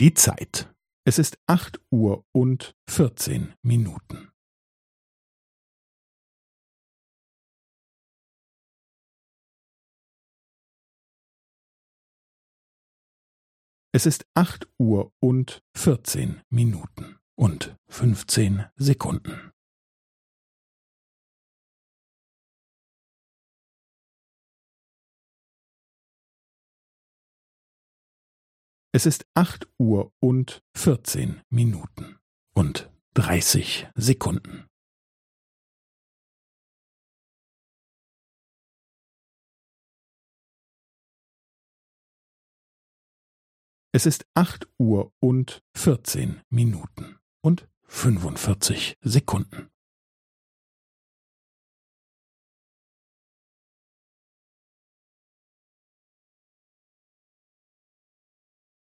Die Zeit. Es ist acht Uhr und vierzehn Minuten. Es ist acht Uhr und vierzehn Minuten und fünfzehn Sekunden. Es ist acht Uhr und vierzehn Minuten und dreißig Sekunden. Es ist acht Uhr und vierzehn Minuten und fünfundvierzig Sekunden.